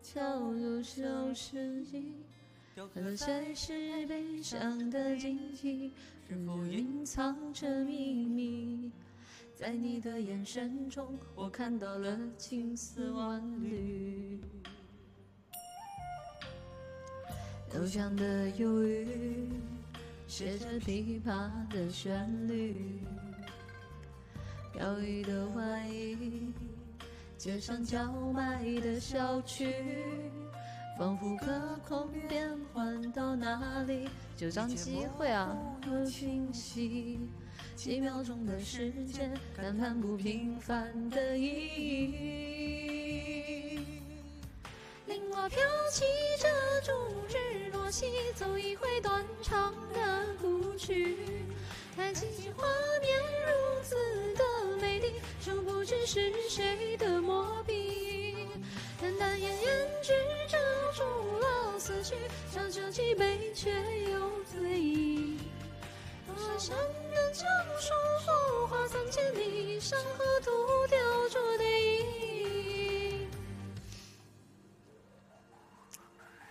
叫做小世纪。何才是悲伤的荆棘？是否隐藏着秘密？在你的眼神中，我看到了青丝万缕。悠长的忧郁，写着琵琶的旋律。飘逸的外，街上叫卖的小曲。仿佛隔空变换到哪里，就张机会啊！清晰，几秒钟的时间，感叹不平凡的意义。绫罗飘起这逐日落西，走一回断肠的古曲。看起画知是谁的墨笔，淡淡烟烟只遮。住了思绪，想着几杯却又醉意。多想能将书后话三千里，山河图。